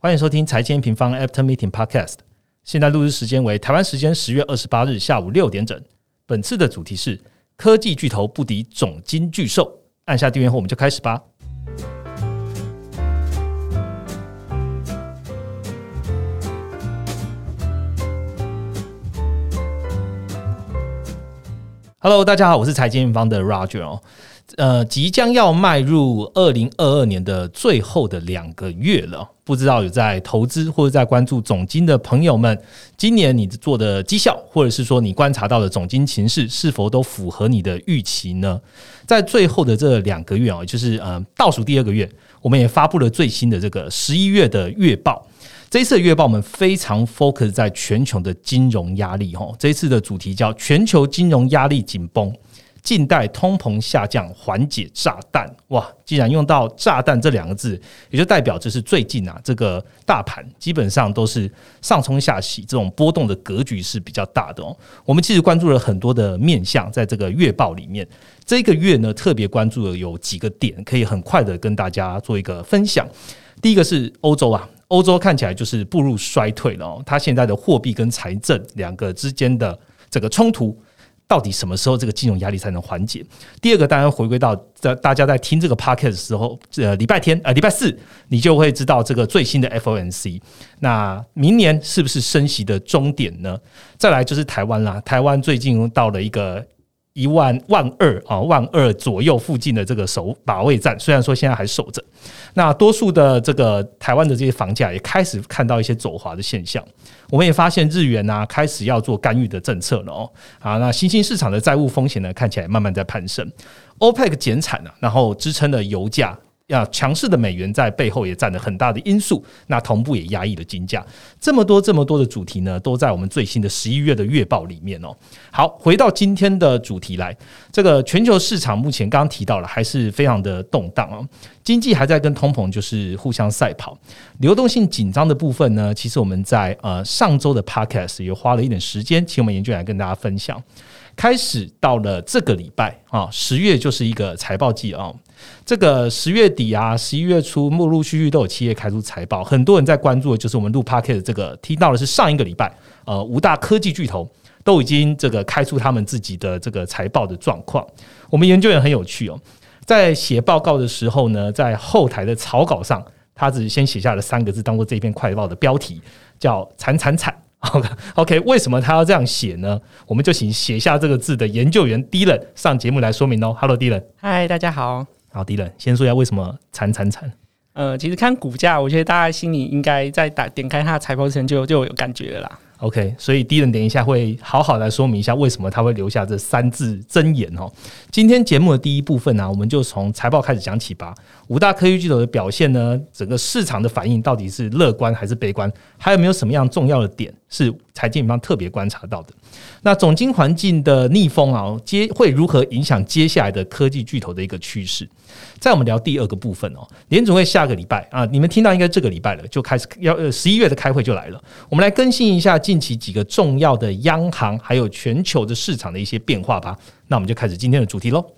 欢迎收听财经平方 After Meeting Podcast。现在录制时间为台湾时间十月二十八日下午六点整。本次的主题是科技巨头不敌总金巨兽。按下订阅后，我们就开始吧。Hello，大家好，我是财经平方的 Roger 哦。呃，即将要迈入二零二二年的最后的两个月了，不知道有在投资或者在关注总金的朋友们，今年你做的绩效，或者是说你观察到的总金情势，是否都符合你的预期呢？在最后的这两个月啊，就是呃倒数第二个月，我们也发布了最新的这个十一月的月报。这一次的月报我们非常 focus 在全球的金融压力，哈，这一次的主题叫全球金融压力紧绷。近代通膨下降缓解炸弹哇！既然用到炸弹这两个字，也就代表这是最近啊，这个大盘基本上都是上冲下洗，这种波动的格局是比较大的哦。我们其实关注了很多的面向，在这个月报里面，这个月呢特别关注的有几个点，可以很快的跟大家做一个分享。第一个是欧洲啊，欧洲看起来就是步入衰退了哦，它现在的货币跟财政两个之间的这个冲突。到底什么时候这个金融压力才能缓解？第二个，当然回归到在大家在听这个 podcast 的时候，呃，礼拜天呃，礼拜四你就会知道这个最新的 FOMC。那明年是不是升息的终点呢？再来就是台湾啦，台湾最近到了一个。一万万二啊，万二左右附近的这个守把位战，虽然说现在还守着，那多数的这个台湾的这些房价也开始看到一些走滑的现象。我们也发现日元呢开始要做干预的政策了哦。啊，那新兴市场的债务风险呢看起来慢慢在攀升。欧佩克减产了，然后支撑了油价。要强势的美元在背后也占了很大的因素，那同步也压抑了金价。这么多这么多的主题呢，都在我们最新的十一月的月报里面哦。好，回到今天的主题来，这个全球市场目前刚刚提到了，还是非常的动荡哦。经济还在跟通膨就是互相赛跑，流动性紧张的部分呢，其实我们在呃上周的 podcast 也花了一点时间，请我们研究员跟大家分享。开始到了这个礼拜啊，十月就是一个财报季啊。这个十月底啊，十一月初，陆陆续续都有企业开出财报，很多人在关注的就是我们录 p a r k e t 这个提到的是上一个礼拜，呃，五大科技巨头都已经这个开出他们自己的这个财报的状况。我们研究员很有趣哦，在写报告的时候呢，在后台的草稿上，他只是先写下了三个字，当做这篇快报的标题，叫“惨惨惨”。OK，为什么他要这样写呢？我们就请写下这个字的研究员 Dylan 上节目来说明哦。Hello，Dylan。嗨，大家好。好，Dylan，先说一下为什么惨惨惨。呃，其实看股价，我觉得大家心里应该在打点开他的财报之前就就有感觉了啦。OK，所以 Dylan 等一下会好好来说明一下为什么他会留下这三字真言哦。今天节目的第一部分呢，我们就从财报开始讲起吧。五大科技巨头的表现呢，整个市场的反应到底是乐观还是悲观？还有没有什么样重要的点是财经方特别观察到的？那总经环境的逆风啊，接会如何影响接下来的科技巨头的一个趋势？在我们聊第二个部分哦，联总会下个礼拜啊，你们听到应该这个礼拜了，就开始要十一月的开会就来了。我们来更新一下近期几个重要的央行还有全球的市场的一些变化吧。那我们就开始今天的主题喽。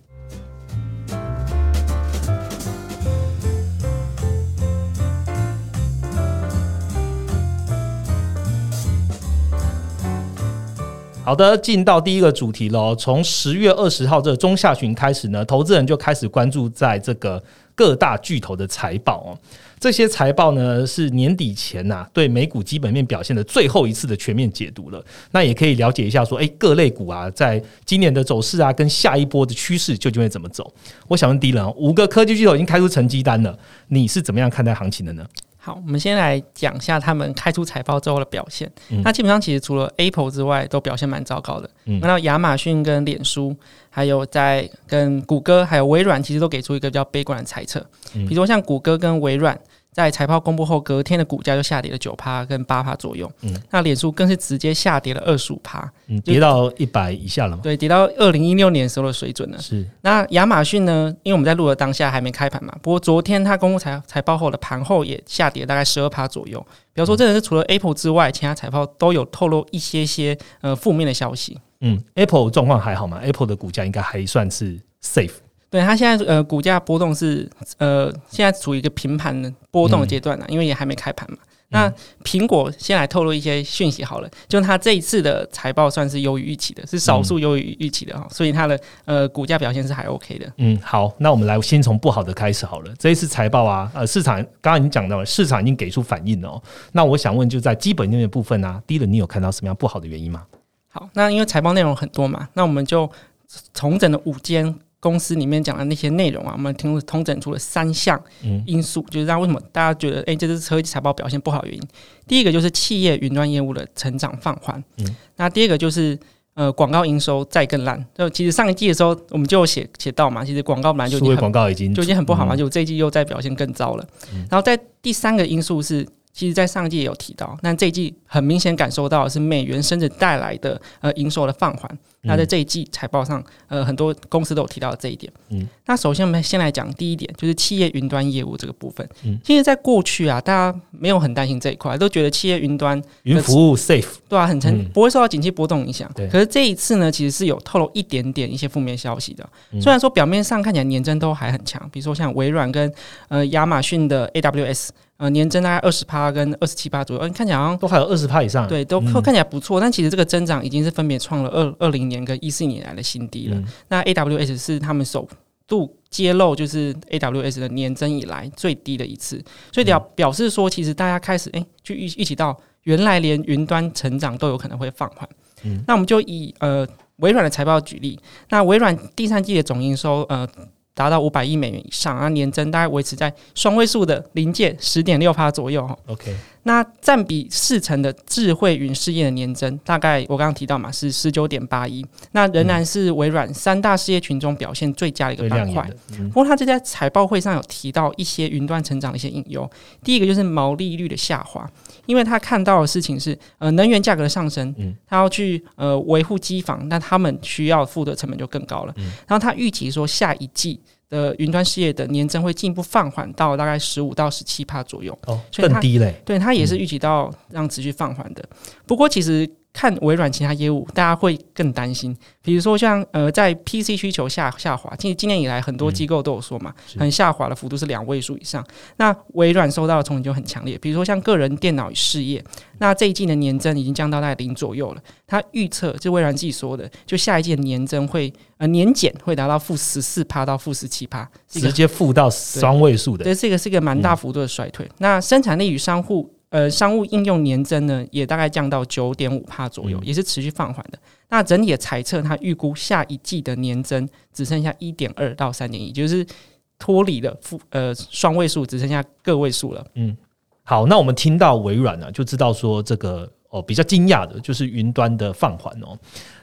好的，进到第一个主题喽。从十月二十号这中下旬开始呢，投资人就开始关注在这个各大巨头的财报哦。这些财报呢是年底前呐对美股基本面表现的最后一次的全面解读了。那也可以了解一下说，哎，各类股啊，在今年的走势啊，跟下一波的趋势究竟会怎么走？我想问迪伦，五个科技巨头已经开出成绩单了，你是怎么样看待行情的呢？好，我们先来讲一下他们开出财报之后的表现。那基本上其实除了 Apple 之外，都表现蛮糟糕的。那到亚马逊跟脸书，还有在跟谷歌还有微软，其实都给出一个比较悲观的猜测。比如说像谷歌跟微软。在财报公布后，隔天的股价就下跌了九趴跟八趴左右。嗯，那脸书更是直接下跌了二十五趴，跌到一百以下了吗？对，跌到二零一六年时候的水准了。是。那亚马逊呢？因为我们在录的当下还没开盘嘛，不过昨天它公布财财报后的盘后也下跌大概十二趴左右。比方说，这个是除了 Apple 之外，其他财报都有透露一些些呃负面的消息。嗯，Apple 状况还好吗？Apple 的股价应该还算是 safe。对它现在呃股价波动是呃现在处于一个平盘的波动的阶段呢，因为也还没开盘嘛。那苹果先来透露一些讯息好了，就它这一次的财报算是优于预期的，是少数优于预期的哈，所以它的呃股价表现是还 OK 的。嗯，好，那我们来先从不好的开始好了。这一次财报啊，呃，市场刚刚已经讲到了，市场已经给出反应了。哦那我想问，就在基本面的部分啊，第一轮你有看到什么样不好的原因吗？好，那因为财报内容很多嘛，那我们就重整了五间。公司里面讲的那些内容啊，我们通通整出了三项因素，就是让为什么大家觉得哎，这支科技财报表现不好的原因。第一个就是企业云端业务的成长放缓，嗯，那第二个就是呃广告营收再更烂。就其实上一季的时候我们就写写到嘛，其实广告本来就已经广告已经就已经很不好嘛，就这一季又在表现更糟了。然后在第三个因素是。其实，在上季也有提到，但这一季很明显感受到是美元升值带来的呃营收的放缓。那在这一季财报上，呃，很多公司都有提到这一点。嗯，那首先我们先来讲第一点，就是企业云端业务这个部分。嗯，其实，在过去啊，大家没有很担心这一块，都觉得企业云端云服务 safe，对啊，很成不会受到景气波动影响。对。可是这一次呢，其实是有透露一点点一些负面消息的。虽然说表面上看起来年增都还很强，比如说像微软跟呃亚马逊的 AWS。呃，年增大概二十趴跟二十七趴左右，嗯，看起来好像都还有二十趴以上，对，都看起来不错。但其实这个增长已经是分别创了二二零年跟一四年来的新低了。那 AWS 是他们首度揭露，就是 AWS 的年增以来最低的一次，所以表表示说，其实大家开始哎，就预预期到原来连云端成长都有可能会放缓。嗯，那我们就以呃微软的财报举例，那微软第三季的总营收呃。达到五百亿美元以上，啊，年增大概维持在双位数的临界十点六趴左右哈。OK，那占比四成的智慧云事业的年增，大概我刚刚提到嘛，是十九点八一，那仍然是微软三大事业群中表现最佳的一个板块。不过，他就在财报会上有提到一些云端成长的一些隐忧。第一个就是毛利率的下滑，因为他看到的事情是，呃，能源价格的上升，嗯，他要去呃维护机房，那他们需要付的成本就更高了。然后他预期说下一季。的云端事业的年增会进一步放缓到大概十五到十七帕左右，哦，更低嘞。对，它也是预期到让持续放缓的。不过其实。看微软其他业务，大家会更担心。比如说像呃，在 PC 需求下下滑，今今年以来很多机构都有说嘛，很下滑的幅度是两位数以上。那微软受到的冲击就很强烈。比如说像个人电脑与事业，那这一季的年增已经降到在零左右了。它预测就微软自己说的，就下一季的年增会呃年减会达到负十四趴到负十七趴，直接负到双位数的。对，这个是一个蛮大幅度的衰退。那生产力与商户。呃，商务应用年增呢，也大概降到九点五帕左右，也是持续放缓的。那整体的猜测，它预估下一季的年增只剩下一点二到三点一，就是脱离了负呃双位数，只剩下个位数了。嗯，好，那我们听到微软呢，就知道说这个哦比较惊讶的就是云端的放缓哦。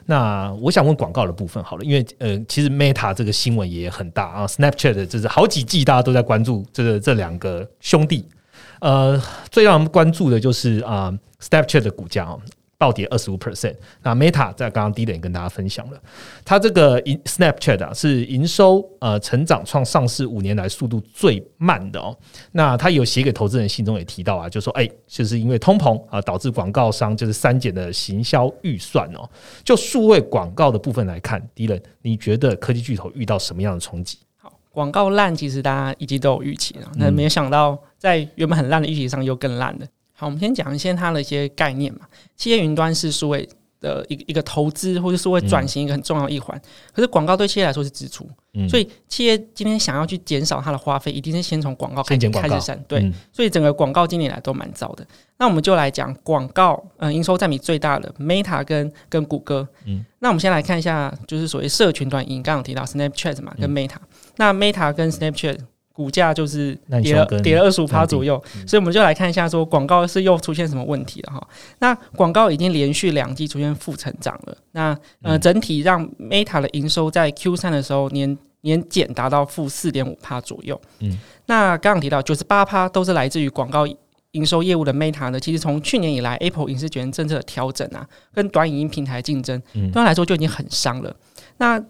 那我想问广告的部分好了，因为呃，其实 Meta 这个新闻也很大啊，Snapchat 就是好几季大家都在关注这个这两个兄弟。呃，最让我们关注的就是啊，Snapchat 的股价哦，暴跌二十五 percent。那 Meta 在刚刚低点跟大家分享了，它这个 Snapchat 啊是营收呃成长创上市五年来速度最慢的哦。那他有写给投资人信中也提到啊，就说哎，就是因为通膨啊导致广告商就是删减的行销预算哦。就数位广告的部分来看，低人你觉得科技巨头遇到什么样的冲击？广告烂，其实大家已经都有预期了，那没有想到在原本很烂的预期上又更烂了。好，我们先讲一些它的一些概念嘛。企业云端是数位的一个一个投资，或者是会转型一个很重要一环。可是广告对企业来说是支出，所以企业今天想要去减少它的花费，一定是先从广告开始开始删。对，所以整个广告今年来都蛮糟的。那我们就来讲广告，嗯，营收占比最大的 Meta 跟跟谷歌。嗯，那我们先来看一下，就是所谓社群端，因刚刚提到 Snapchat 嘛，跟 Meta。那 Meta 跟 Snapchat 股价就是跌了跌了二十五趴左右，所以我们就来看一下，说广告是又出现什么问题了哈。那广告已经连续两季出现负成长了，那呃整体让 Meta 的营收在 Q 三的时候年年减达到负四点五趴左右。嗯，那刚刚提到九十八趴都是来自于广告。营收业务的 Meta 呢，其实从去年以来，Apple 影视权政策的调整啊，跟短影音平台竞争，对他来说就已经很伤了。那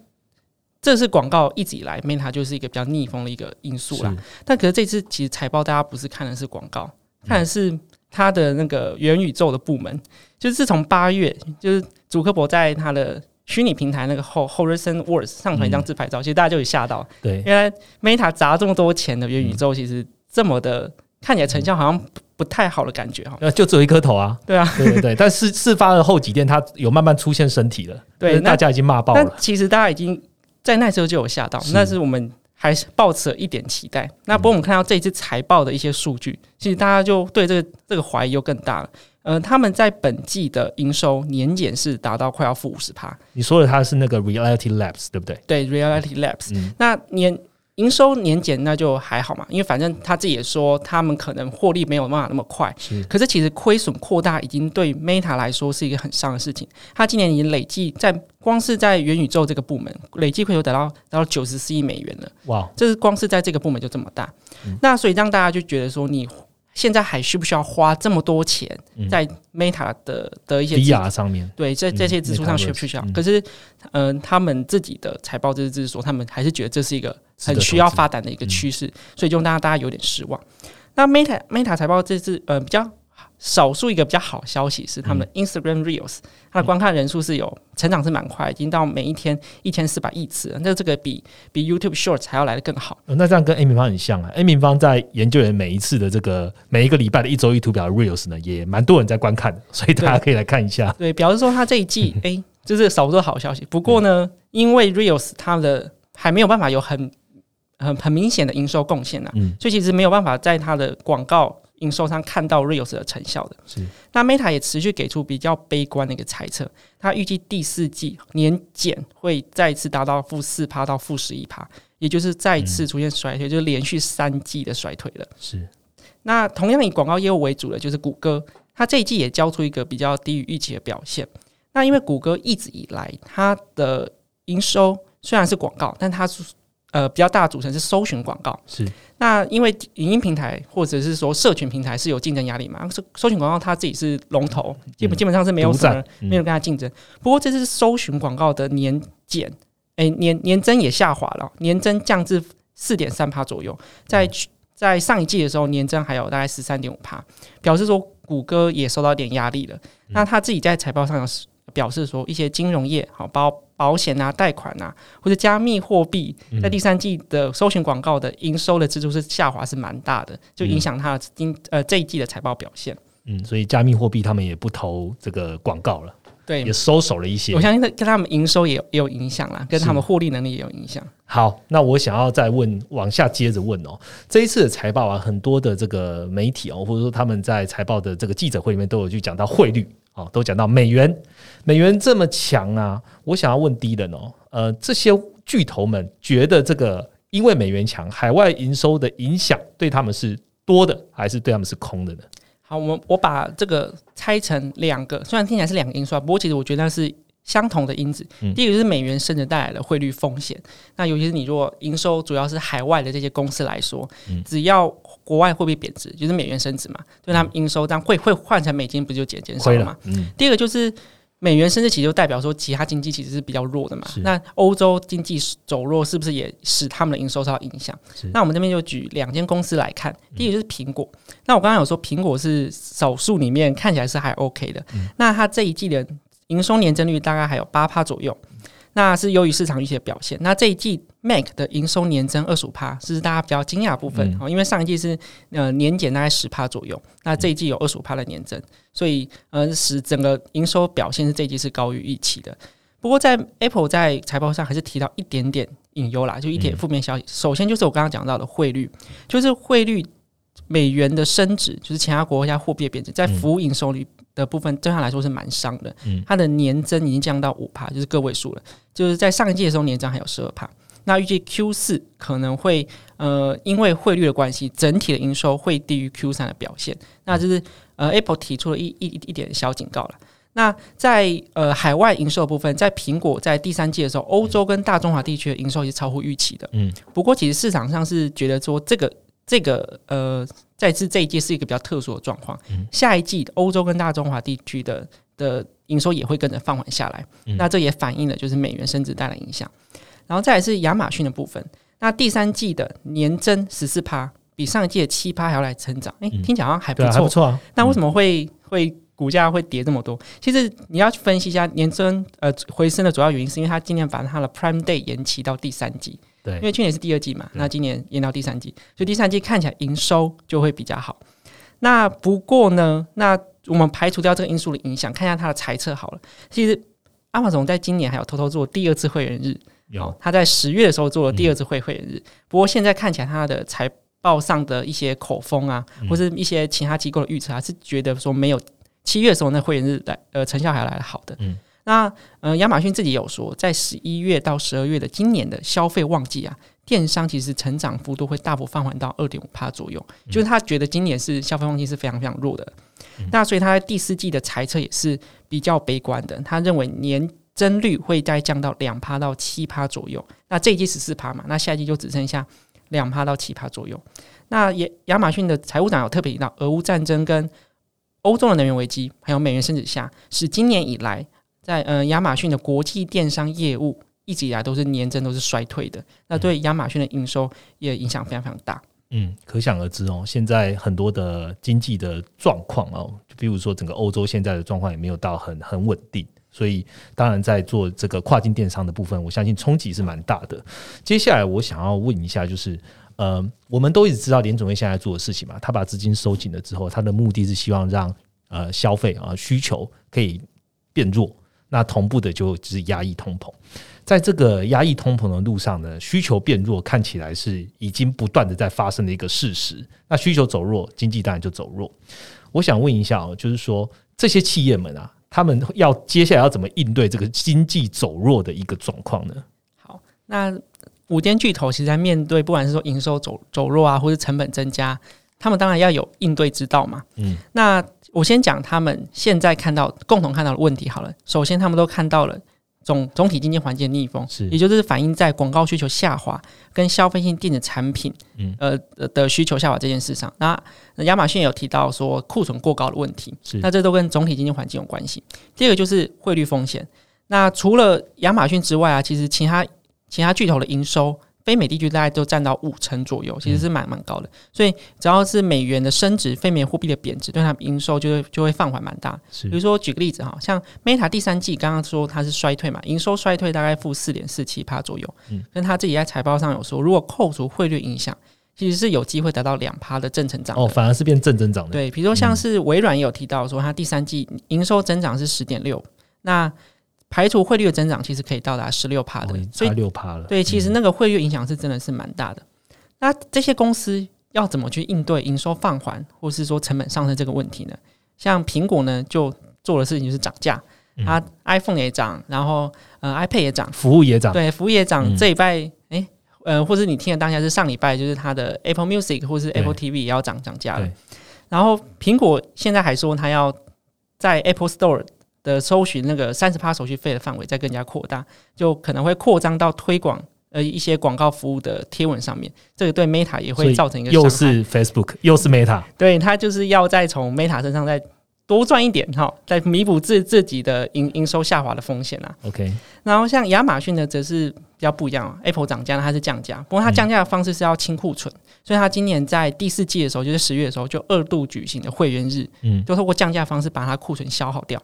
这是广告一直以来 Meta 就是一个比较逆风的一个因素啦。但可是这次其实财报大家不是看的是广告，看的是它的那个元宇宙的部门。就是自从八月，就是祖克伯在他的虚拟平台那个后 Horizon Worlds 上传一张自拍照，其实大家就有吓到，对，原来 Meta 砸这么多钱的元宇宙，其实这么的看起来成效好像不太好的感觉哈。呃，就只有一颗头啊，对啊，对对对。但是事发的后几天，它有慢慢出现身体了，对，大家已经骂爆了。其实大家已经在那时候就有吓到，那是我们。还是抱持了一点期待。那不过我们看到这一次财报的一些数据，其实大家就对这个这个怀疑又更大了。呃，他们在本季的营收年减是达到快要负五十趴。你说的它是那个 Reality Labs 对不对？对，Reality Labs。那年营收年减那就还好嘛，因为反正他自己也说他们可能获利没有办法那么快。是。可是其实亏损扩大已经对 Meta 来说是一个很伤的事情。他今年已经累计在光是在元宇宙这个部门累计亏损达到达到九十四亿美元了。哇！这是光是在这个部门就这么大。那所以让大家就觉得说，你现在还需不需要花这么多钱在 Meta 的的一些 VR 上面？对，在这些支出上需不需要？可是，嗯，他们自己的财报就是说，他们还是觉得这是一个。很需要发展的一个趋势，所以就让大家有点失望。那 Meta Meta 财报这次呃比较少数一个比较好消息是，他们的 Instagram Reels 它的观看人数是有成长是蛮快，已经到每一天一千四百亿次，那这个比比 YouTube Shorts 还要来的更好。那这样跟 A 平方很像啊，A 平方在研究员每一次的这个每一个礼拜的一周一图表 Reels 呢，也蛮多人在观看的，所以大家可以来看一下。对，表示说他这一季哎，就是少数好消息。不过呢，因为 Reels 它的还没有办法有很很很明显的营收贡献呐，所以其实没有办法在它的广告营收上看到 Reels 的成效的。是，那 Meta 也持续给出比较悲观的一个猜测，它预计第四季年减会再次达到负四趴到负十一趴，也就是再次出现衰退，就是连续三季的衰退了。是，那同样以广告业务为主的就是谷歌，它这一季也交出一个比较低于预期的表现。那因为谷歌一直以来它的营收虽然是广告，但它是呃，比较大的组成是搜寻广告。是那因为影音平台或者是说社群平台是有竞争压力嘛？搜搜寻广告它自己是龙头，基本基本上是没有什么没有跟它竞争。不过这次搜寻广告的年减，哎年年增也下滑了，年增降至四点三帕左右。在在上一季的时候，年增还有大概十三点五帕，表示说谷歌也受到点压力了。那他自己在财报上有表示说，一些金融业好包。保险啊，贷款啊，或者加密货币，在第三季的搜寻广告的营收的支出是下滑，是蛮大的，就影响它今呃这一季的财报表现。嗯，所以加密货币他们也不投这个广告了，对，也收手了一些。我相信跟他们营收也也有影响啦，跟他们获利能力也有影响。好，那我想要再问，往下接着问哦，这一次的财报啊，很多的这个媒体哦，或者说他们在财报的这个记者会里面都有去讲到汇率。哦，都讲到美元，美元这么强啊！我想要问低人哦，呃，这些巨头们觉得这个因为美元强，海外营收的影响对他们是多的，还是对他们是空的呢？好，我们我把这个拆成两个，虽然听起来是两个因素，不过其实我觉得那是相同的因子。第一个就是美元升值带来的汇率风险，那尤其是你如果营收主要是海外的这些公司来说，只要国外货币贬值，就是美元升值嘛，对他们营收这样会会换成美金，不就减减少了嘛？第二个就是美元升值，其实就代表说其他经济其实是比较弱的嘛。那欧洲经济走弱，是不是也使他们的营收受到影响？那我们这边就举两间公司来看，第一个就是苹果。那我刚刚有说苹果是少数里面看起来是还 OK 的，那它这一季的营收年增率大概还有八趴左右。那是优于市场预期的表现。那这一季 Mac 的营收年增二十五趴，是大家比较惊讶的部分哦。因为上一季是呃年减大概十趴左右，那这一季有二十五趴的年增，所以呃使整个营收表现是这一季是高于预期的。不过在 Apple 在财报上还是提到一点点隐忧啦，就一点负面消息。首先就是我刚刚讲到的汇率，就是汇率美元的升值，就是其他国家货币的贬值，在服务营收率。的部分对他来说是蛮伤的，它的年增已经降到五帕，就是个位数了。就是在上一季的时候年增还有十二帕，那预计 Q 四可能会呃因为汇率的关系，整体的营收会低于 Q 三的表现。那就是呃 Apple 提出了一一一点小警告了。那在呃海外营收部分，在苹果在第三季的时候，欧洲跟大中华地区的营收也是超乎预期的。嗯，不过其实市场上是觉得说这个。这个呃，在这这一季是一个比较特殊的状况。下一季欧洲跟大中华地区的的营收也会跟着放缓下来。那这也反映了就是美元升值带来影响。然后再来是亚马逊的部分，那第三季的年增十四趴，比上一季的七趴还要来成长。哎，听起来好像还不错，不错啊。那为什么会会股价会跌这么多。其实你要去分析一下年增呃回升的主要原因，是因为它今年把它的 Prime Day 延期到第三季。对，因为去年是第二季嘛，那今年延到第三季，所以第三季看起来营收就会比较好。那不过呢，那我们排除掉这个因素的影响，看一下它的财测好了。其实阿马总在今年还有偷偷做第二次会员日，有他在十月的时候做了第二次会会员日。不过现在看起来他的财报上的一些口风啊，或是一些其他机构的预测，还是觉得说没有七月的时候那会员日来呃成效还来的好的。嗯，那呃亚马逊自己有说，在十一月到十二月的今年的消费旺季啊。电商其实成长幅度会大幅放缓到二点五帕左右，就是他觉得今年是消费旺季是非常非常弱的，那所以他在第四季的猜测也是比较悲观的，他认为年增率会再降到两帕到七帕左右，那这一季十四帕嘛，那下一季就只剩下两帕到七帕左右。那亚亚马逊的财务长有特别提到，俄乌战争跟欧洲的能源危机，还有美元升值下，是今年以来在呃亚马逊的国际电商业务。一直以来都是年增都是衰退的，那对亚马逊的营收也影响非常非常大。嗯，可想而知哦。现在很多的经济的状况哦，就比如说整个欧洲现在的状况也没有到很很稳定，所以当然在做这个跨境电商的部分，我相信冲击是蛮大的。接下来我想要问一下，就是呃，我们都一直知道联总会现在做的事情嘛，他把资金收紧了之后，他的目的是希望让呃消费啊需求可以变弱，那同步的就是压抑通膨。在这个压抑通膨的路上呢，需求变弱，看起来是已经不断的在发生的一个事实。那需求走弱，经济当然就走弱。我想问一下哦，就是说这些企业们啊，他们要接下来要怎么应对这个经济走弱的一个状况呢？好，那五间巨头其实在面对不管是说营收走走弱啊，或是成本增加，他们当然要有应对之道嘛。嗯，那我先讲他们现在看到共同看到的问题好了。首先，他们都看到了。总总体经济环境逆风，是，也就是反映在广告需求下滑跟消费性电子产品，嗯，呃的需求下滑这件事上。那亚马逊有提到说库存过高的问题，是，那这都跟总体经济环境有关系。第二个就是汇率风险。那除了亚马逊之外啊，其实其他其他巨头的营收。非美地区大概都占到五成左右，其实是蛮蛮高的。所以只要是美元的升值，非美货币的贬值，对它营收就会就会放缓蛮大。比如说举个例子哈，像 Meta 第三季刚刚说它是衰退嘛，营收衰退大概负四点四七帕左右。嗯，跟他自己在财报上有说，如果扣除汇率影响，其实是有机会达到两趴的正成长。哦，反而是变正增长的。对，比如说像是微软也有提到说，它第三季营收增长是十点六。那排除汇率的增长，其实可以到达十六帕的，所以六帕了。对，其实那个汇率影响是真的是蛮大的。那这些公司要怎么去应对营收放缓，或是说成本上升这个问题呢？像苹果呢，就做的事情就是涨价，它 iPhone 也涨，然后呃 iPad 也涨，服务也涨，对，服务也涨。这礼拜，哎，呃，或者你听的当下是上礼拜，就是它的 Apple Music 或是 Apple TV 也要涨涨价了。然后苹果现在还说，它要在 Apple Store。的搜寻那个三十趴手续费的范围再更加扩大，就可能会扩张到推广呃一些广告服务的贴文上面，这个对 Meta 也会造成一个又是 Facebook 又是 Meta，对它就是要再从 Meta 身上再多赚一点哈，再弥补自自己的营营收下滑的风险啊。OK，然后像亚马逊呢，则是比较不一样，Apple 涨价它是降价，不过它降价的方式是要清库存，所以它今年在第四季的时候，就是十月的时候就二度举行的会员日，嗯，就通过降价方式把它库存消耗掉。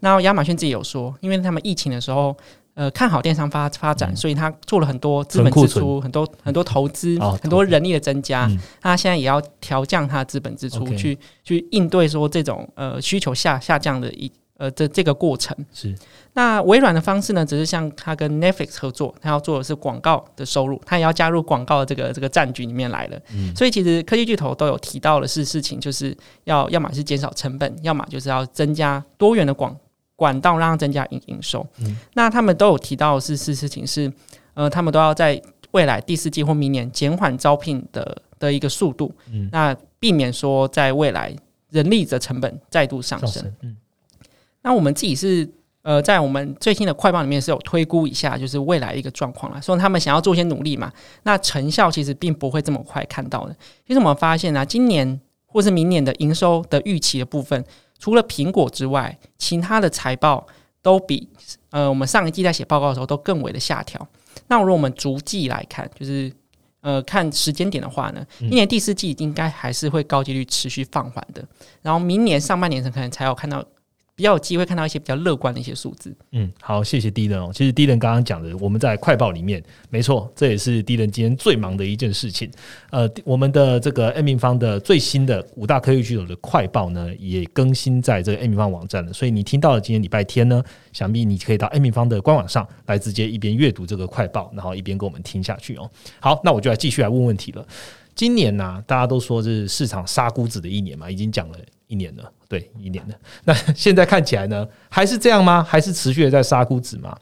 那亚马逊自己有说，因为他们疫情的时候，呃，看好电商发发展，所以他做了很多资本支出，很多很多投资，很多人力的增加。他现在也要调降他的资本支出，去去应对说这种呃需求下下降的一呃这这个过程。是。那微软的方式呢，只是像他跟 Netflix 合作，他要做的是广告的收入，他也要加入广告的这个这个战局里面来了。嗯。所以其实科技巨头都有提到的是事情，就是要要么是减少成本，要么就是要增加多元的广。管道让它增加营营收，那他们都有提到是是事情是，呃，他们都要在未来第四季或明年减缓招聘的的一个速度，嗯那避免说在未来人力的成本再度上升。嗯，那我们自己是呃，在我们最新的快报里面是有推估一下，就是未来一个状况了，说他们想要做一些努力嘛，那成效其实并不会这么快看到的。其实我们发现啊，今年或是明年的营收的预期的部分。除了苹果之外，其他的财报都比呃我们上一季在写报告的时候都更为的下调。那如果我们逐季来看，就是呃看时间点的话呢，今年第四季应该还是会高几率持续放缓的。然后明年上半年可能才有看到比较有机会看到一些比较乐观的一些数字。嗯，好，谢谢 D 人哦。其实 D 人刚刚讲的，我们在快报里面，没错，这也是 D 人今天最忙的一件事情。呃，我们的这个 A 明方的最新的五大科技巨头的快报呢，也更新在这个 A 明方网站了。所以你听到了今天礼拜天呢，想必你可以到 A 明方的官网上来直接一边阅读这个快报，然后一边跟我们听下去哦。好，那我就来继续来问问题了。今年呢，大家都说是市场杀估值的一年嘛，已经讲了一年了，对，一年了。那 现在看起来呢，还是这样吗？还是持续的在杀估值吗？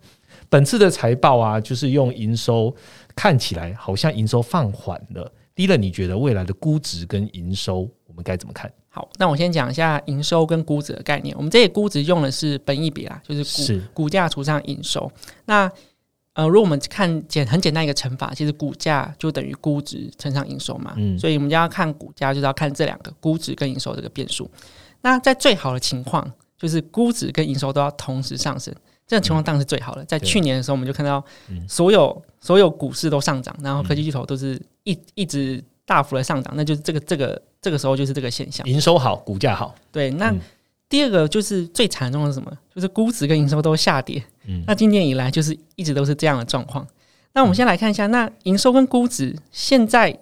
本次的财报啊，就是用营收看起来好像营收放缓了。第一了，你觉得未来的估值跟营收，我们该怎么看？好，那我先讲一下营收跟估值的概念。我们这些估值用的是本益比啦，就是股股价除上营收。那呃，如果我们看简很简单一个乘法，其实股价就等于估值乘上营收嘛，嗯，所以我们就要看股价，就是要看这两个估值跟营收这个变数。那在最好的情况，就是估值跟营收都要同时上升，这种情况当然是最好的。在去年的时候，我们就看到所有所有股市都上涨，然后科技巨头都是一一直大幅的上涨，那就是这个这个这个时候就是这个现象，营收好，股价好，对，那。第二个就是最惨重的是什么？就是估值跟营收都下跌。嗯，那今年以来就是一直都是这样的状况。那我们先来看一下，那营收跟估值现在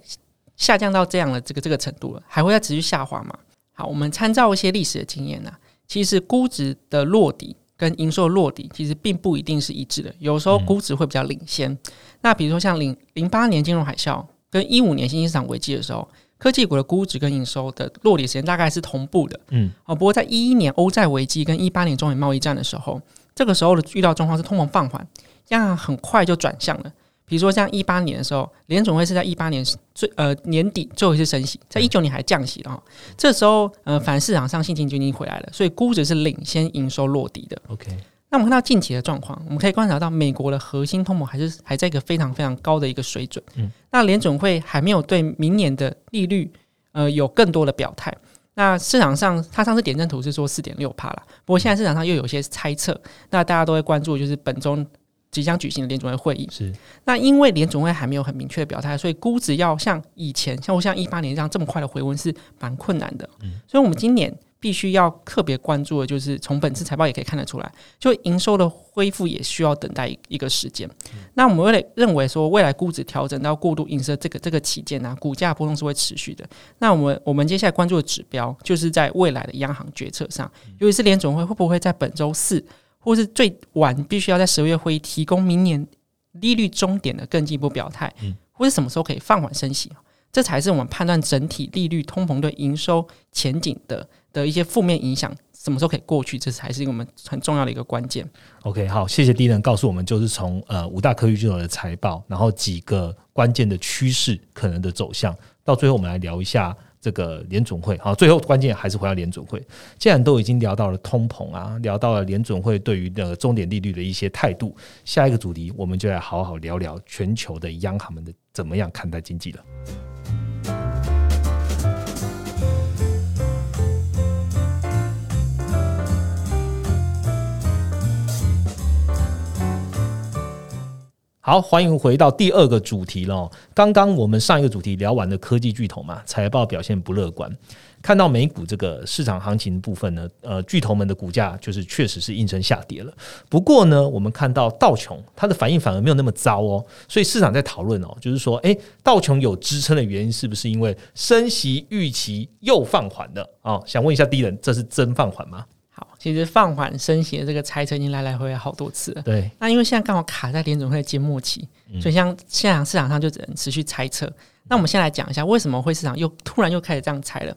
下降到这样的这个这个程度了，还会再持续下滑吗？好，我们参照一些历史的经验呢，其实估值的落底跟营收落底其实并不一定是一致的，有时候估值会比较领先。那比如说像零零八年金融海啸跟一五年新兴市场危机的时候。科技股的估值跟营收的落底时间大概是同步的，嗯，哦，不过在一一年欧债危机跟一八年中美贸易战的时候，这个时候的遇到状况是通膨放缓，这样很快就转向了。比如说像一八年的时候，联总会是在一八年最呃年底最后一次升息，在一九年还降息了，这时候呃反市场上信心就已经回来了，所以估值是领先营收落地的。OK。那我们看到近期的状况，我们可以观察到美国的核心通膨还是还在一个非常非常高的一个水准。嗯，那联总会还没有对明年的利率呃有更多的表态。那市场上，它上次点阵图是说四点六帕了，不过现在市场上又有些猜测。那大家都会关注，就是本周即将举行的联准会会议。是那因为联准会还没有很明确的表态，所以估值要像以前，像像一八年这样这么快的回温是蛮困难的。嗯，所以我们今年。必须要特别关注的，就是从本次财报也可以看得出来，就营收的恢复也需要等待一个时间。那我们为了认为说，未来估值调整到过度映射这个这个期间呢，股价波动是会持续的。那我们我们接下来关注的指标，就是在未来的央行决策上，尤其是联总会会不会在本周四，或是最晚必须要在十二月会议提供明年利率终点的更进一步表态，或者什么时候可以放缓升息，这才是我们判断整体利率、通膨对营收前景的。的一些负面影响，什么时候可以过去？这才是我们很重要的一个关键。OK，好，谢谢第一人告诉我们，就是从呃五大科技巨头的财报，然后几个关键的趋势可能的走向，到最后我们来聊一下这个联准会。好，最后关键还是回到联准会。既然都已经聊到了通膨啊，聊到了联准会对于的终点利率的一些态度，下一个主题我们就来好好聊聊全球的央行们的怎么样看待经济了。好，欢迎回到第二个主题了。刚刚我们上一个主题聊完的科技巨头嘛，财报表现不乐观。看到美股这个市场行情部分呢，呃，巨头们的股价就是确实是应声下跌了。不过呢，我们看到道琼它的反应反而没有那么糟哦。所以市场在讨论哦，就是说，诶，道琼有支撑的原因是不是因为升息预期又放缓了啊？想问一下第一人，这是真放缓吗？其实放缓升息的这个猜测已经来来回回好多次了。对，那因为现在刚好卡在联总会的缄默期，所以像现在市场上就只能持续猜测。那我们先来讲一下为什么会市场又突然又开始这样猜了。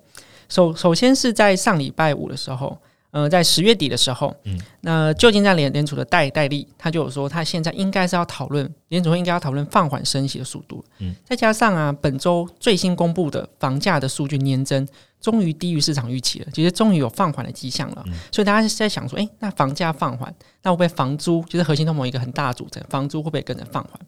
首首先是在上礼拜五的时候，呃，在十月底的时候，嗯，那旧金山联联储的戴戴利他就有说，他现在应该是要讨论联总会应该要讨论放缓升息的速度。嗯，再加上啊，本周最新公布的房价的数据年增。终于低于市场预期了，其实终于有放缓的迹象了，所以大家是在想说，哎，那房价放缓，那会不会房租就是核心通膨一个很大的组成，房租会不会跟着放缓？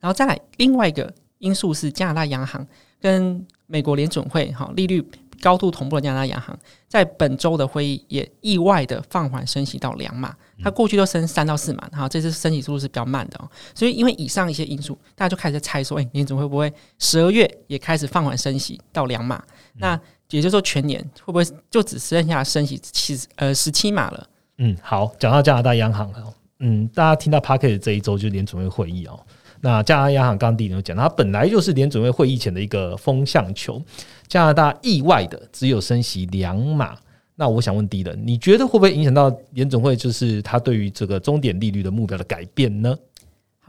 然后再来另外一个因素是加拿大央行跟美国联准会哈利率高度同步的加拿大央行，在本周的会议也意外的放缓升息到两码，它过去都升三到四码，哈，这次升息速度是比较慢的哦，所以因为以上一些因素，大家就开始猜说，哎，联准会不会十二月也开始放缓升息到两码？那也就是说，全年会不会就只剩下升息七呃十七码了？嗯，好，讲到加拿大央行了，嗯，大家听到 p a r k e t 这一周就是联准会会议哦。那加拿大央行刚刚第一有讲，它本来就是联准会会议前的一个风向球。加拿大意外的只有升息两码。那我想问第一人，你觉得会不会影响到联准会就是它对于这个终点利率的目标的改变呢？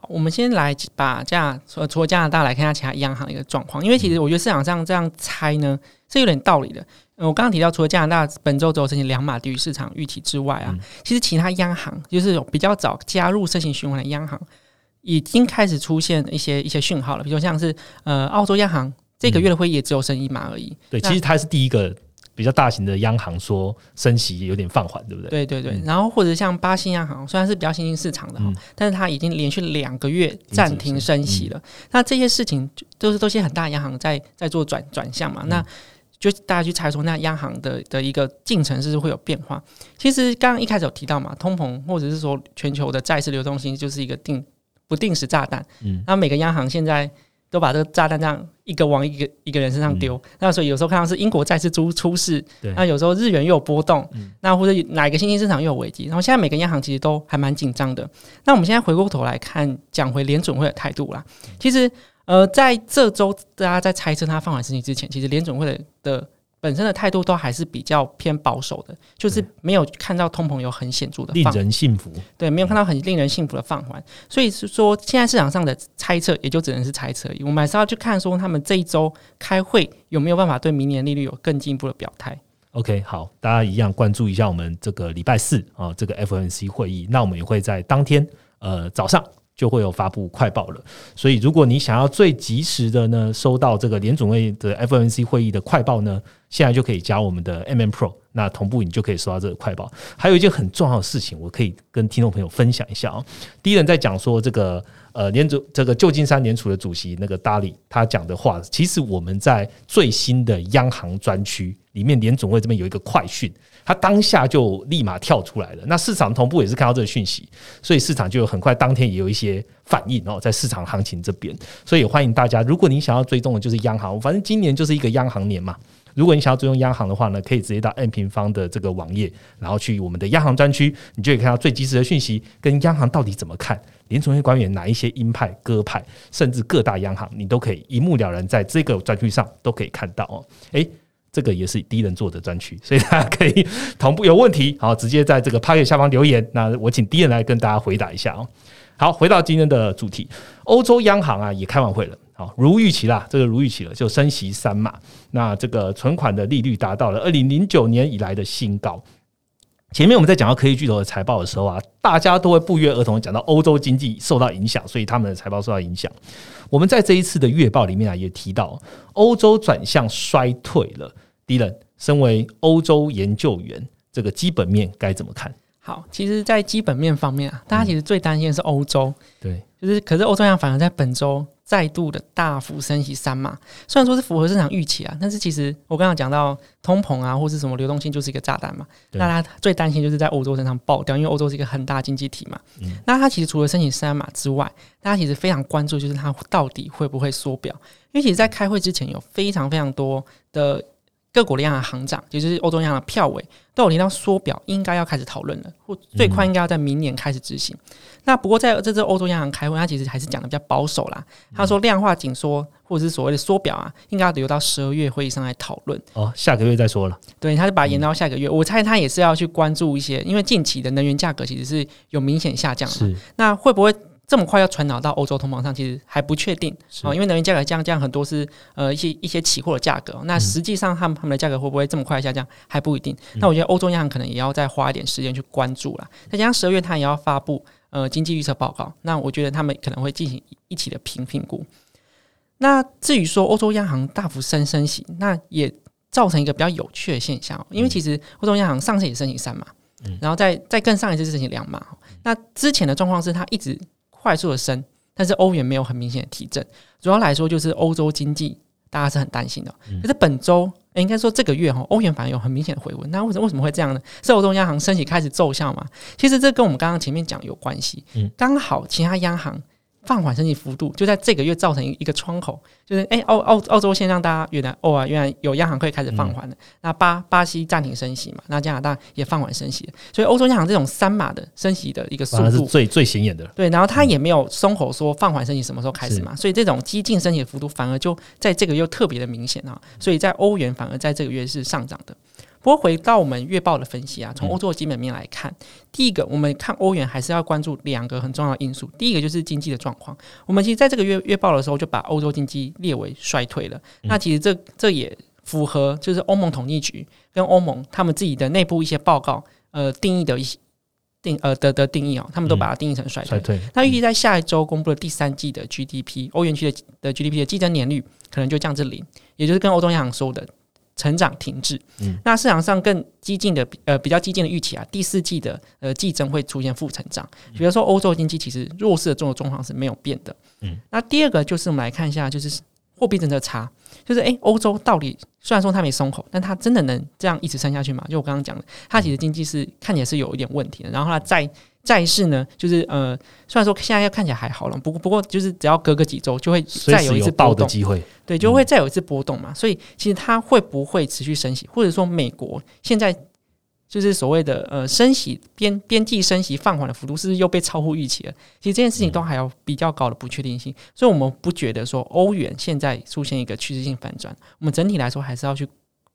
好，我们先来把加除除了加拿大来看一下其他央行的一个状况，因为其实我觉得市场上这样猜呢是有点道理的。我刚刚提到，除了加拿大本周只有申请两码低于市场预期之外啊，其实其他央行就是有比较早加入申请循环的央行，已经开始出现一些一些讯号了。比如像是呃澳洲央行这个月的会议也只有升一码而已。对，其实它是第一个比较大型的央行说升息有点放缓，对不对？对对对。然后或者像巴西央行，虽然是比较新兴市场的哈，但是它已经连续两个月暂停升息了。那这些事情都是都是很大央行在在做转转向嘛？那就大家去猜说，那央行的的一个进程是会有变化。其实刚刚一开始有提到嘛，通膨或者是说全球的债市流动性就是一个定不定时炸弹。嗯，那每个央行现在都把这个炸弹这样一个往一个一个人身上丢。那所以有时候看到是英国再次出出事，那有时候日元又有波动，那或者哪一个新兴市场又有危机。然后现在每个央行其实都还蛮紧张的。那我们现在回过头来看，讲回联准会的态度啦，其实。呃，在这周大家在猜测它放缓事情之前，其实联准会的的本身的态度都还是比较偏保守的，就是没有看到通膨有很显著的令人信服，对，没有看到很令人信服的放缓，所以是说现在市场上的猜测也就只能是猜测，我们还是要去看说他们这一周开会有没有办法对明年利率有更进一步的表态。OK，好，大家一样关注一下我们这个礼拜四啊这个 FNC 会议，那我们也会在当天呃早上。就会有发布快报了，所以如果你想要最及时的呢，收到这个联总会的 FNC 会议的快报呢，现在就可以加我们的 MM Pro，那同步你就可以收到这个快报。还有一件很重要的事情，我可以跟听众朋友分享一下啊。第一人在讲说这个呃联主这个旧金山联储的主席那个 Daly 他讲的话，其实我们在最新的央行专区里面，联总会这边有一个快讯。它当下就立马跳出来了，那市场同步也是看到这个讯息，所以市场就很快当天也有一些反应哦，在市场行情这边，所以欢迎大家，如果你想要追踪的就是央行，反正今年就是一个央行年嘛，如果你想要追踪央行的话呢，可以直接到 N 平方的这个网页，然后去我们的央行专区，你就可以看到最及时的讯息，跟央行到底怎么看，联储会官员哪一些鹰派、鸽派，甚至各大央行，你都可以一目了然，在这个专区上都可以看到哦，诶。这个也是第一人做的专区，所以大家可以同步有问题，好直接在这个 p a 下方留言。那我请第一人来跟大家回答一下哦。好，回到今天的主题，欧洲央行啊也开完会了，好如预期啦，这个如预期了，就升息三码，那这个存款的利率达到了二零零九年以来的新高。前面我们在讲到科技巨头的财报的时候啊，大家都会不约而同讲到欧洲经济受到影响，所以他们的财报受到影响。我们在这一次的月报里面啊也提到，欧洲转向衰退了。第一人，身为欧洲研究员，这个基本面该怎么看？好，其实，在基本面方面啊，大家其实最担心的是欧洲。对，就是，可是欧洲央反而在本周再度的大幅升息三码，虽然说是符合市场预期啊，但是其实我刚刚讲到通膨啊，或是什么流动性就是一个炸弹嘛。那他最担心就是在欧洲身上爆掉，因为欧洲是一个很大经济体嘛。嗯。那它其实除了升息三码之外，大家其实非常关注就是它到底会不会缩表，因为其实，在开会之前有非常非常多的。各国的央行行长，也就是欧洲央行的票委，都有提到缩表应该要开始讨论了，或最快应该要在明年开始执行。那不过在这次欧洲央行开会，他其实还是讲的比较保守啦。他说量化紧缩或者是所谓的缩表啊，应该要留到十二月会议上来讨论。哦，下个月再说了。对，他就把延到下个月。我猜他也是要去关注一些，因为近期的能源价格其实是有明显下降的。那会不会？这么快要传导到欧洲通膨上，其实还不确定啊，因为能源价格降降很多是呃一些一些期货的价格，那实际上他们他们的价格会不会这么快下降还不一定。那我觉得欧洲央行可能也要再花一点时间去关注了。再加上十二月他也要发布呃经济预测报告，那我觉得他们可能会进行一起的评评估。那至于说欧洲央行大幅升升息，那也造成一个比较有趣的现象，因为其实欧洲央行上次也升息三嘛，嗯，然后再再更上一次是升息两嘛。那之前的状况是它一直。快速的升，但是欧元没有很明显的提振。主要来说，就是欧洲经济大家是很担心的。可是本周，应该说这个月哈，欧元反而有很明显的回温。那为什么为什么会这样呢？是欧洲央行升息开始奏效嘛？其实这跟我们刚刚前面讲有关系。嗯，刚好其他央行放缓升息幅度就在这个月造成一个窗口，就是哎，澳澳澳洲先让大家原来哦啊，原来有央行可以开始放缓了。那巴巴西暂停升息嘛，那加拿大也放缓升息，所以欧洲央行这种三码的升息的一个速度是最最显眼的。对，然后它也没有松口说放缓升息什么时候开始嘛，所以这种激进升息的幅度反而就在这个月特别的明显啊，所以在欧元反而在这个月是上涨的。不过回到我们月报的分析啊，从欧洲的基本面来看，第一个我们看欧元还是要关注两个很重要的因素。第一个就是经济的状况，我们其实在这个月月报的时候就把欧洲经济列为衰退了。那其实这这也符合就是欧盟统计局跟欧盟他们自己的内部一些报告，呃，定义的一些定呃的的定义哦，他们都把它定义成衰退。那预计在下一周公布的第三季的 GDP，欧元区的的 GDP 的季增年率可能就降至零，也就是跟欧洲央行说的。成长停滞，嗯，那市场上更激进的呃比较激进的预期啊，第四季的呃季增会出现负成长。比如说欧洲经济其实弱势的这种状况是没有变的，嗯。那第二个就是我们来看一下，就是货币政策差，就是诶，欧洲到底虽然说它没松口，但它真的能这样一直撑下去吗？就我刚刚讲的，它其实经济是看起来是有一点问题的，然后它在。债市呢，就是呃，虽然说现在要看起来还好了，不过不过就是只要隔个几周就会再有一次爆的机会，对，就会再有一次波动嘛。所以其实它会不会持续升息，或者说美国现在就是所谓的呃升息边边际升息放缓的幅度，是不是又被超乎预期了？其实这件事情都还有比较高的不确定性，所以我们不觉得说欧元现在出现一个趋势性反转，我们整体来说还是要去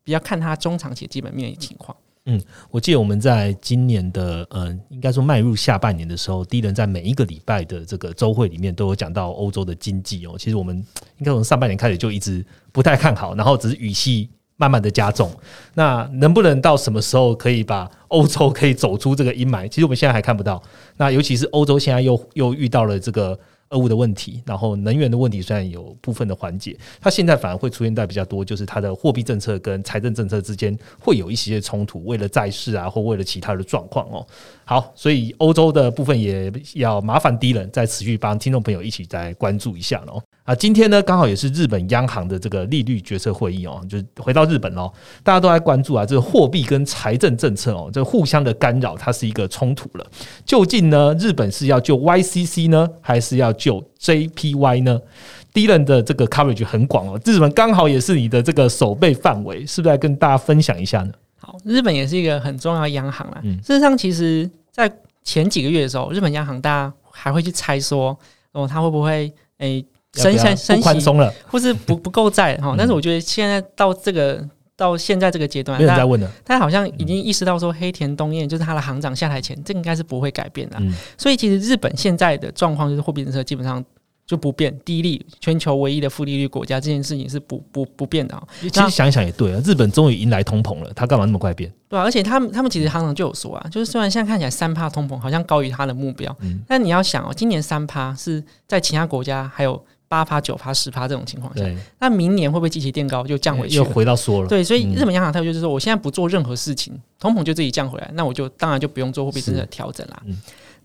比较看它中长期基本面的情况。嗯，嗯我记得我们在今年的呃，应该说迈入下半年的时候，第一轮在每一个礼拜的这个周会里面都有讲到欧洲的经济哦。其实我们应该从上半年开始就一直不太看好，然后只是语气慢慢的加重。那能不能到什么时候可以把欧洲可以走出这个阴霾？其实我们现在还看不到。那尤其是欧洲现在又又遇到了这个。俄乌的问题，然后能源的问题虽然有部分的缓解，它现在反而会出现在比较多，就是它的货币政策跟财政政策之间会有一些冲突，为了债市啊，或为了其他的状况哦。好，所以欧洲的部分也要麻烦低人再持续帮听众朋友一起再关注一下喽。啊，今天呢刚好也是日本央行的这个利率决策会议哦，就是回到日本喽，大家都在关注啊，这个货币跟财政政策哦，这互相的干扰，它是一个冲突了。究竟呢，日本是要救 YCC 呢，还是要救 JPY 呢？低人的这个 coverage 很广哦，日本刚好也是你的这个守备范围，是不是来跟大家分享一下呢？好，日本也是一个很重要的央行啦。事实上，其实在前几个月的时候，日本央行大家还会去猜说，哦，它会不会诶？升升升宽松了，或是不不够债哈？但是我觉得现在到这个到现在这个阶段，没人在问了。他好像已经意识到说，黑田东彦就是他的行长下台前，这应该是不会改变的。所以其实日本现在的状况就是货币政策基本上。就不变，低利，全球唯一的负利率国家，这件事情是不不不变的啊。其实想一想也对啊，日本终于迎来通膨了，他干嘛那么快变？对啊，而且他们他们其实行长就有说啊，就是虽然现在看起来三趴通膨好像高于他的目标，但你要想哦，今年三趴是在其他国家还有八趴、九趴、十趴这种情况下，那明年会不会继续垫高就降回去？又回到缩了。对，所以日本央行态度就是说，我现在不做任何事情，通膨就自己降回来，那我就当然就不用做货币政策调整啦。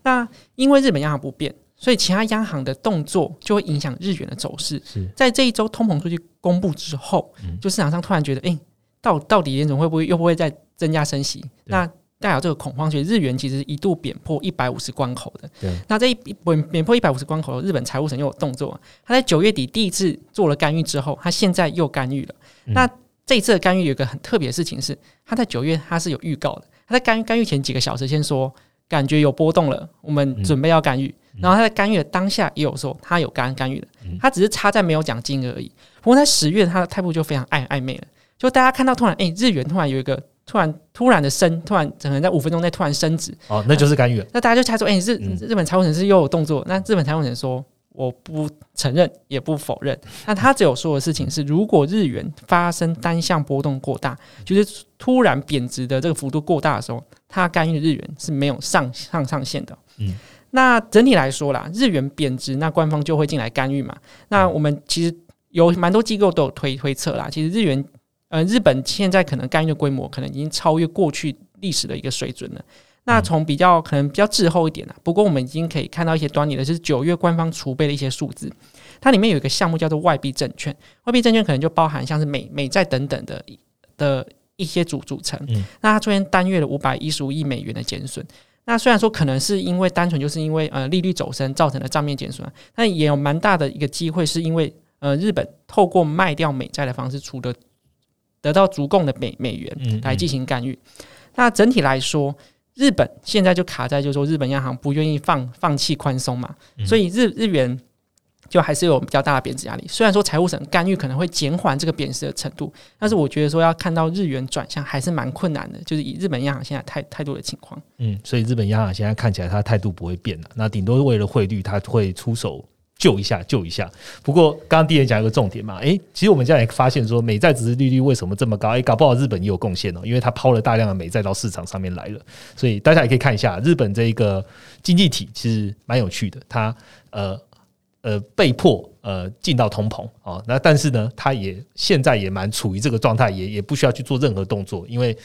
那因为日本央行不变。所以其他央行的动作就会影响日元的走势。在这一周通膨数据公布之后，就市场上突然觉得，哎，到到底联总会不会又不会再增加升息？那带有这个恐慌，所以日元其实一度贬破一百五十关口的。那这一贬贬破一百五十关口，日本财务省又有动作。他在九月底第一次做了干预之后，他现在又干预了。那这一次的干预有一个很特别的事情是，他在九月他是有预告的。他在干干预前几个小时先说，感觉有波动了，我们准备要干预。然后他在干预的当下也有说他有干干预的，他只是差在没有讲金额而已。不过在十月他的态度就非常暧暧昧了，就大家看到突然哎日元突然有一个突然突然的升，突然可能在五分钟内突然升值，哦，那就是干预。那大家就猜说哎日日本财务省是又有动作，那日本财务省说我不承认也不否认。那他只有说的事情是，如果日元发生单向波动过大，就是突然贬值的这个幅度过大的时候，他干预日元是没有上上上限的。嗯。那整体来说啦，日元贬值，那官方就会进来干预嘛。那我们其实有蛮多机构都有推推测啦。其实日元，呃，日本现在可能干预的规模可能已经超越过去历史的一个水准了。那从比较可能比较滞后一点啊，不过我们已经可以看到一些端倪了，就是九月官方储备的一些数字，它里面有一个项目叫做外币证券，外币证券可能就包含像是美美债等等的的一些组组成。那它出现单月的五百一十五亿美元的减损。那虽然说可能是因为单纯就是因为呃利率走升造成的账面减损，但也有蛮大的一个机会是因为呃日本透过卖掉美债的方式，除了得到足够的美美元来进行干预。那整体来说，日本现在就卡在就是说日本央行不愿意放放弃宽松嘛，所以日日元。就还是有比较大的贬值压力。虽然说财务省干预可能会减缓这个贬值的程度，但是我觉得说要看到日元转向还是蛮困难的。就是以日本央行现在态态度的情况，嗯，所以日本央行现在看起来它态度不会变了。那顶多为了汇率，它会出手救一下，救一下。不过刚刚第一讲一个重点嘛，诶，其实我们现在也发现说，美债值利率为什么这么高？诶，搞不好日本也有贡献哦，因为它抛了大量的美债到市场上面来了。所以大家也可以看一下日本这一个经济体，其实蛮有趣的。它呃。呃，被迫呃进到通膨啊，那但是呢，它也现在也蛮处于这个状态，也也不需要去做任何动作，因为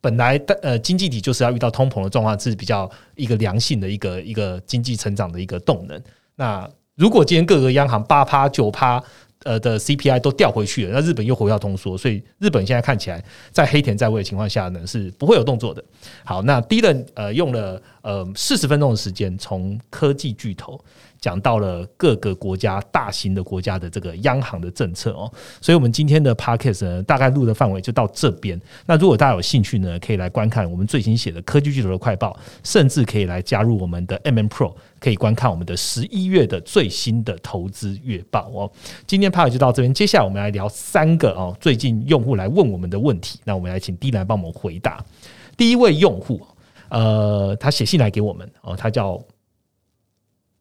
本来的呃经济体就是要遇到通膨的状况是比较一个良性的一个一个经济成长的一个动能。那如果今天各个央行八趴九趴呃的 CPI 都掉回去了，那日本又回到通缩，所以日本现在看起来在黑田在位的情况下呢，是不会有动作的。好，那第一轮呃用了呃四十分钟的时间，从科技巨头。讲到了各个国家大型的国家的这个央行的政策哦，所以我们今天的 podcast 呢，大概录的范围就到这边。那如果大家有兴趣呢，可以来观看我们最新写的科技巨头的快报，甚至可以来加入我们的 M M Pro，可以观看我们的十一月的最新的投资月报哦。今天 podcast 就到这边，接下来我们来聊三个哦，最近用户来问我们的问题，那我们来请 D 来帮我们回答。第一位用户，呃，他写信来给我们哦，他叫。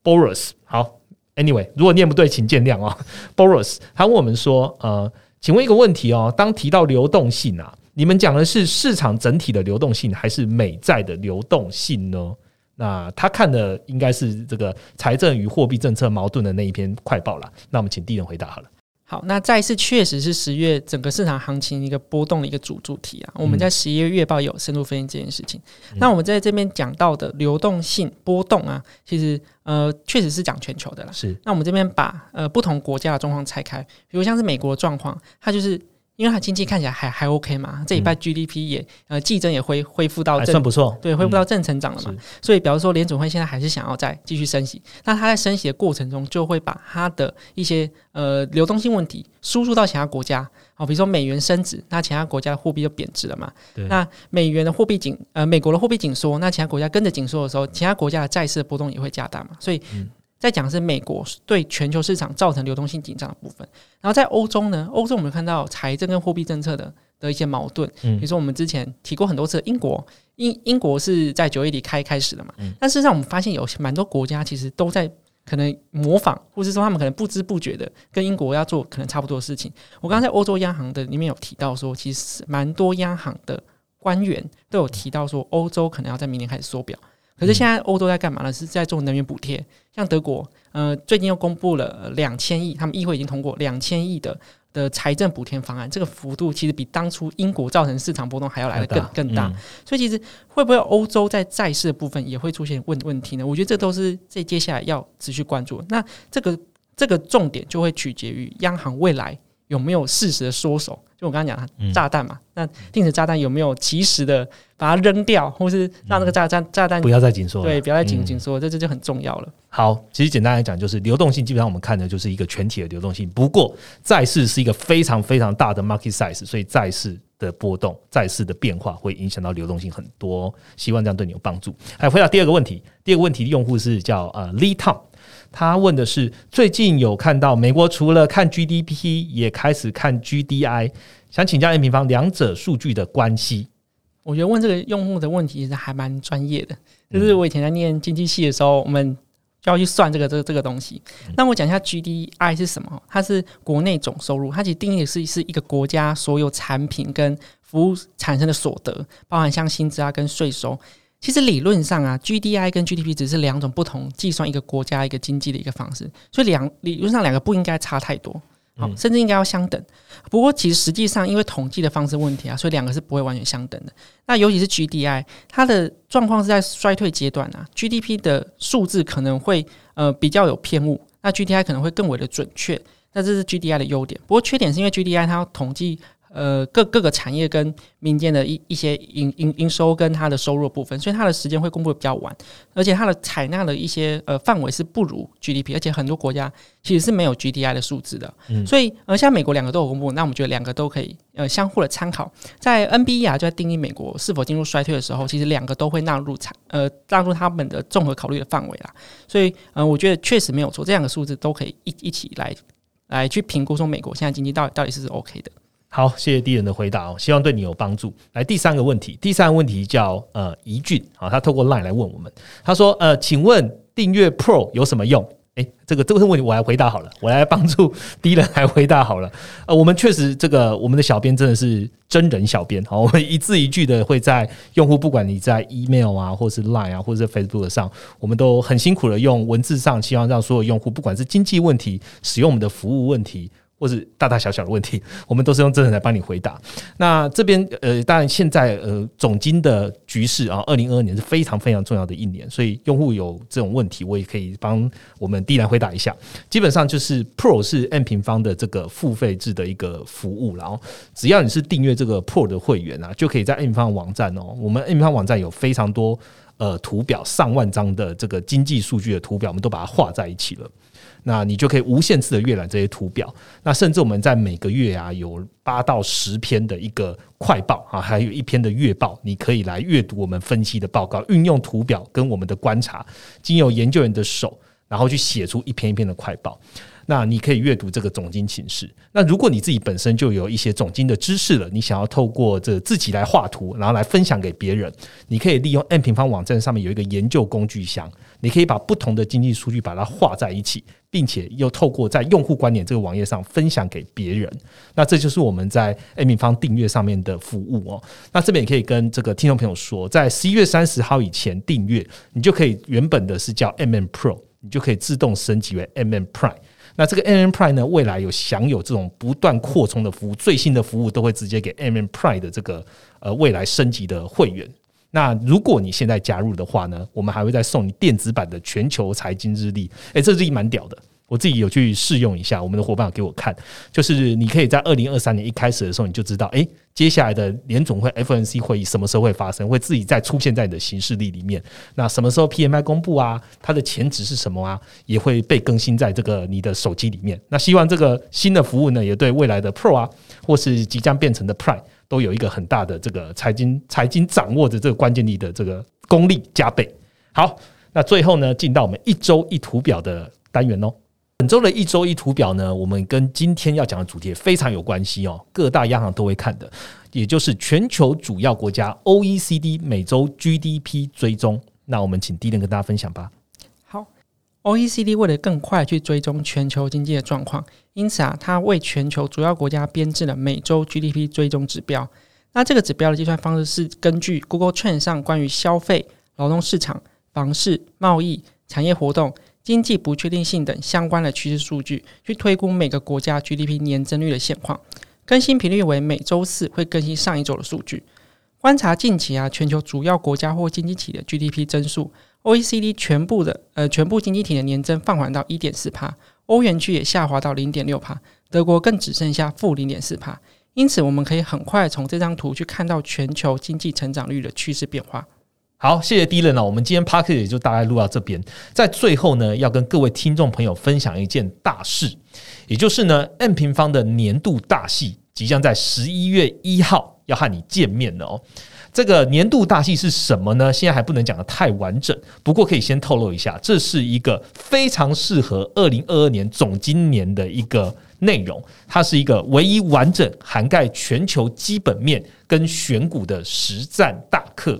Boris，好，Anyway，如果念不对，请见谅啊。Boris，他问我们说，呃，请问一个问题哦，当提到流动性啊，你们讲的是市场整体的流动性，还是美债的流动性呢？那他看的应该是这个财政与货币政策矛盾的那一篇快报了。那我们请第一人回答好了。好，那再次确实是十月整个市场行情一个波动的一个主主题啊。我们在十一月月报有深入分析这件事情。那我们在这边讲到的流动性波动啊，其实呃确实是讲全球的啦。是。那我们这边把呃不同国家的状况拆开，比如像是美国状况，它就是。因为它经济看起来还还 OK 嘛，这一半 GDP 也呃季增也恢恢复到还算不错，对，恢复到正成长了嘛。所以，比方说联总会现在还是想要再继续升息，那它在升息的过程中，就会把它的一些呃流动性问题输入到其他国家，好，比如说美元升值，那其他国家的货币就贬值了嘛。那美元的货币紧呃美国的货币紧缩，那其他国家跟着紧缩的时候，其他国家的债市的波动也会加大嘛。所以。在讲是美国对全球市场造成流动性紧张的部分，然后在欧洲呢，欧洲我们看到财政跟货币政策的的一些矛盾，嗯，比如说我们之前提过很多次，英国英英国是在九月底开开始的嘛，嗯。但事实上我们发现有蛮多国家其实都在可能模仿，或是说他们可能不知不觉的跟英国要做可能差不多的事情。我刚刚在欧洲央行的里面有提到说，其实蛮多央行的官员都有提到说，欧洲可能要在明年开始缩表。可是现在欧洲在干嘛呢？是在做能源补贴，像德国，呃，最近又公布了两千亿，他们议会已经通过两千亿的的财政补贴方案，这个幅度其实比当初英国造成市场波动还要来的更更大。所以其实会不会欧洲在债市的部分也会出现问问题呢？我觉得这都是这接下来要持续关注。那这个这个重点就会取决于央行未来有没有适时的缩手。就我刚刚讲炸弹嘛，那定时炸弹有没有及时的把它扔掉，或是让那个炸弹炸弹不要再紧缩？对，不要再紧紧缩，这这就很重要了。好，其实简单来讲，就是流动性基本上我们看的就是一个全体的流动性。不过债市是一个非常非常大的 market size，所以债市的波动、债市的变化会影响到流动性很多。希望这样对你有帮助。还回答第二个问题，第二个问题的用户是叫呃 Lee Tom。他问的是：最近有看到美国除了看 GDP，也开始看 GDI，想请教 M 平方两者数据的关系。我觉得问这个用户的问题是还蛮专业的。就是我以前在念经济系的时候，我们就要去算这个这个这个东西。那我讲一下 GDI 是什么？它是国内总收入，它其实定义是是一个国家所有产品跟服务产生的所得，包含像薪资啊跟税收。其实理论上啊，GDI 跟 GDP 只是两种不同计算一个国家一个经济的一个方式，所以两理论上两个不应该差太多，好，甚至应该要相等。不过其实实际上因为统计的方式问题啊，所以两个是不会完全相等的。那尤其是 GDI，它的状况是在衰退阶段啊，GDP 的数字可能会呃比较有偏误，那 GDI 可能会更为的准确。那这是 GDI 的优点，不过缺点是因为 GDI 它要统计。呃各各个产业跟民间的一一些营营营收跟它的收入部分，所以它的时间会公布的比较晚，而且它的采纳的一些呃范围是不如 GDP，而且很多国家其实是没有 GDI 的数字的，嗯所以呃像美国两个都有公布，那我们觉得两个都可以呃相互的参考，在 NBE 啊就在定义美国是否进入衰退的时候，其实两个都会纳入产呃纳入他们的综合考虑的范围啦，所以呃我觉得确实没有错，这两个数字都可以一一起来。来去评估说美国现在经济到底到底是 OK 的。好，谢谢敌人的回答哦，希望对你有帮助。来第三个问题，第三个问题叫呃怡俊啊，他透过 LINE 来问我们，他说呃，请问订阅 Pro 有什么用？哎，这个这个问题我来回答好了，我来帮助敌人来回答好了。呃，我们确实这个我们的小编真的是真人小编，好，我们一字一句的会在用户，不管你在 email 啊，或是 line 啊，或者是 Facebook 上，我们都很辛苦的用文字上，希望让所有用户，不管是经济问题，使用我们的服务问题。或是大大小小的问题，我们都是用真人来帮你回答。那这边呃，当然现在呃，总金的局势啊，二零二二年是非常非常重要的一年，所以用户有这种问题，我也可以帮我们第一来回答一下。基本上就是 Pro 是 N 平方的这个付费制的一个服务，然后只要你是订阅这个 Pro 的会员啊，就可以在 N 平方网站哦，我们 N 平方网站有非常多呃图表，上万张的这个经济数据的图表，我们都把它画在一起了。那你就可以无限次的阅览这些图表，那甚至我们在每个月啊有八到十篇的一个快报啊，还有一篇的月报，你可以来阅读我们分析的报告，运用图表跟我们的观察，经由研究员的手，然后去写出一篇一篇的快报。那你可以阅读这个总经寝示。那如果你自己本身就有一些总经的知识了，你想要透过这自己来画图，然后来分享给别人，你可以利用 N 平方网站上面有一个研究工具箱，你可以把不同的经济数据把它画在一起，并且又透过在用户观点这个网页上分享给别人。那这就是我们在 N 平方订阅上面的服务哦。那这边也可以跟这个听众朋友说，在十一月三十号以前订阅，你就可以原本的是叫 MM Pro，你就可以自动升级为 MM Prime。那这个 M M Prime 呢，未来有享有这种不断扩充的服务，最新的服务都会直接给 M M Prime 的这个呃未来升级的会员。那如果你现在加入的话呢，我们还会再送你电子版的全球财经日历。诶，这日历蛮屌的。我自己有去试用一下，我们的伙伴给我看，就是你可以在二零二三年一开始的时候，你就知道，哎，接下来的联总会 FNC 会议什么时候会发生，会自己再出现在你的行事历里面。那什么时候 PMI 公布啊？它的前值是什么啊？也会被更新在这个你的手机里面。那希望这个新的服务呢，也对未来的 Pro 啊，或是即将变成的 Prime 都有一个很大的这个财经财经掌握的这个关键力的这个功力加倍。好，那最后呢，进到我们一周一图表的单元哦。本周的一周一图表呢，我们跟今天要讲的主题非常有关系哦，各大央行都会看的，也就是全球主要国家 OECD 每周 GDP 追踪。那我们请第一跟大家分享吧。好，OECD 为了更快去追踪全球经济的状况，因此啊，它为全球主要国家编制了每周 GDP 追踪指标。那这个指标的计算方式是根据 Google Trend 上关于消费、劳动市场、房市、贸易、产业活动。经济不确定性等相关的趋势数据，去推估每个国家 GDP 年增率的现况。更新频率为每周四会更新上一周的数据。观察近期啊，全球主要国家或经济体的 GDP 增速，OECD 全部的呃全部经济体的年增放缓到一点四帕，欧元区也下滑到零点六帕，德国更只剩下负零点四帕。因此，我们可以很快从这张图去看到全球经济成长率的趋势变化。好，谢谢 D 人了。我们今天 p a r k e t 也就大概录到这边。在最后呢，要跟各位听众朋友分享一件大事，也就是呢，M 平方的年度大戏即将在十一月一号要和你见面了哦。这个年度大戏是什么呢？现在还不能讲的太完整，不过可以先透露一下，这是一个非常适合二零二二年总今年的一个内容。它是一个唯一完整涵盖全球基本面跟选股的实战大课。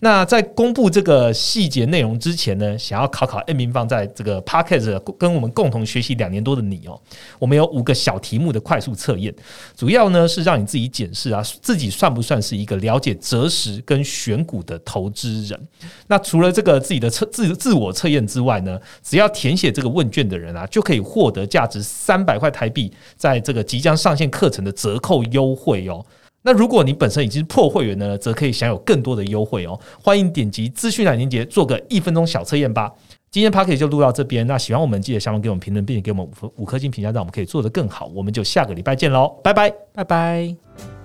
那在公布这个细节内容之前呢，想要考考 N 平方在这个 p a c k e t 跟我们共同学习两年多的你哦，我们有五个小题目的快速测验，主要呢是让你自己检视啊，自己算不算是一个了解择时跟选股的投资人。那除了这个自己的测自自我测验之外呢，只要填写这个问卷的人啊，就可以获得价值三百块台币，在这个即将上线课程的折扣优惠哦。那如果你本身已经是破会员呢，则可以享有更多的优惠哦。欢迎点击资讯栏链接，做个一分钟小测验吧。今天 p a r k e 就录到这边。那喜欢我们，记得下方给我们评论，并且给我们五五颗星评价，让我们可以做得更好。我们就下个礼拜见喽，拜拜，拜拜。